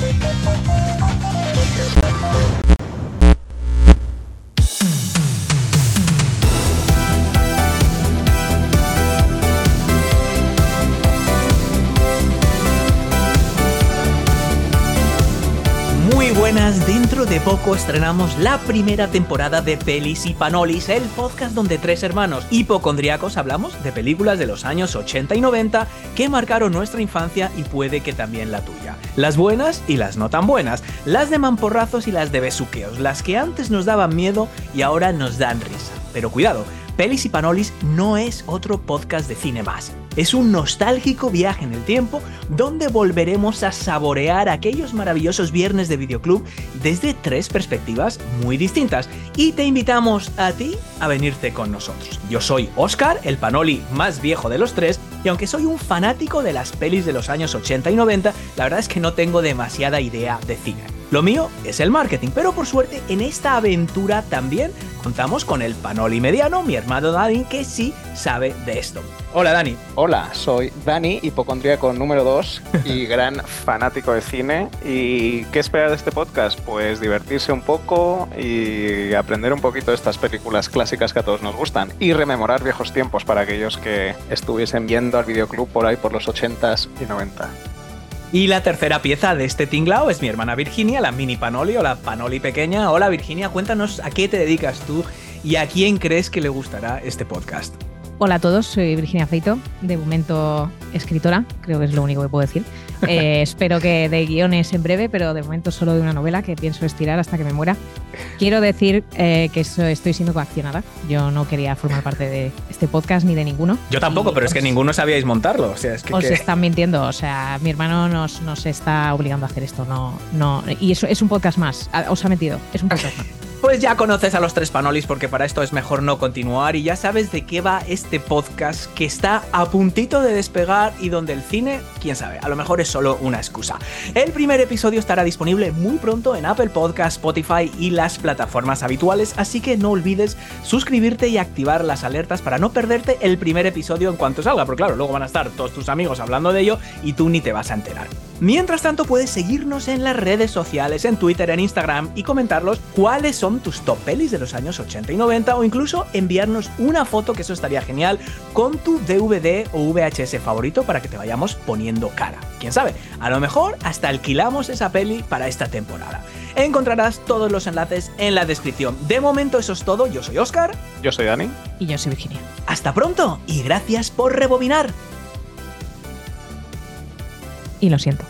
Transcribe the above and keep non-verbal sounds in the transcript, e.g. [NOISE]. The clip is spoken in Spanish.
Música Buenas, dentro de poco estrenamos la primera temporada de Pelis y Panolis, el podcast donde tres hermanos hipocondriacos hablamos de películas de los años 80 y 90 que marcaron nuestra infancia y puede que también la tuya. Las buenas y las no tan buenas, las de mamporrazos y las de besuqueos, las que antes nos daban miedo y ahora nos dan risa. Pero cuidado, Pelis y Panolis no es otro podcast de cine más. Es un nostálgico viaje en el tiempo donde volveremos a saborear aquellos maravillosos viernes de videoclub desde tres perspectivas muy distintas. Y te invitamos a ti a venirte con nosotros. Yo soy Oscar, el Panoli más viejo de los tres, y aunque soy un fanático de las pelis de los años 80 y 90, la verdad es que no tengo demasiada idea de cine. Lo mío es el marketing, pero por suerte en esta aventura también contamos con el Panoli mediano, mi hermano Dani, que sí sabe de esto. Hola Dani. Hola, soy Dani, hipocondríaco número 2 y [LAUGHS] gran fanático de cine. ¿Y qué esperar de este podcast? Pues divertirse un poco y aprender un poquito de estas películas clásicas que a todos nos gustan y rememorar viejos tiempos para aquellos que estuviesen viendo al videoclub por ahí por los 80s y 90. Y la tercera pieza de este tinglao es mi hermana Virginia, la mini Panoli o la Panoli pequeña. Hola Virginia, cuéntanos a qué te dedicas tú y a quién crees que le gustará este podcast. Hola a todos, soy Virginia Feito, de momento escritora, creo que es lo único que puedo decir. [LAUGHS] Eh, espero que de guiones en breve, pero de momento solo de una novela que pienso estirar hasta que me muera. Quiero decir eh, que estoy siendo coaccionada. Yo no quería formar parte de este podcast ni de ninguno. Yo tampoco, Y pero es que ninguno sabíais montarlo. O sea, es que, Os que- están mintiendo, o sea, mi hermano nos, nos está obligando a hacer esto, no, no, y eso es un podcast más, os ha metido, es un podcast más. Pues ya conoces a los tres panolis porque para esto es mejor no continuar y ya sabes de qué va este podcast que está a puntito de despegar y donde el cine, quién sabe, a lo mejor es solo una excusa. El primer episodio estará disponible muy pronto en Apple Podcast, Spotify y las plataformas habituales, así que no olvides suscribirte y activar las alertas para no perderte el primer episodio en cuanto salga, porque claro, luego van a estar todos tus amigos hablando de ello y tú ni te vas a enterar. Mientras tanto, puedes seguirnos en las redes sociales, en Twitter, en Instagram y comentarlos cuáles son tus top pelis de los años 80 y 90 o incluso enviarnos una foto, que eso estaría genial, con tu DVD o VHS favorito para que te vayamos poniendo cara. Quién sabe, a lo mejor hasta alquilamos esa peli para esta temporada. Encontrarás todos los enlaces en la descripción. De momento eso es todo, yo soy Oscar, Yo soy Dani. Y yo soy Virginia. hasta pronto y gracias por rebobinar. Y lo siento.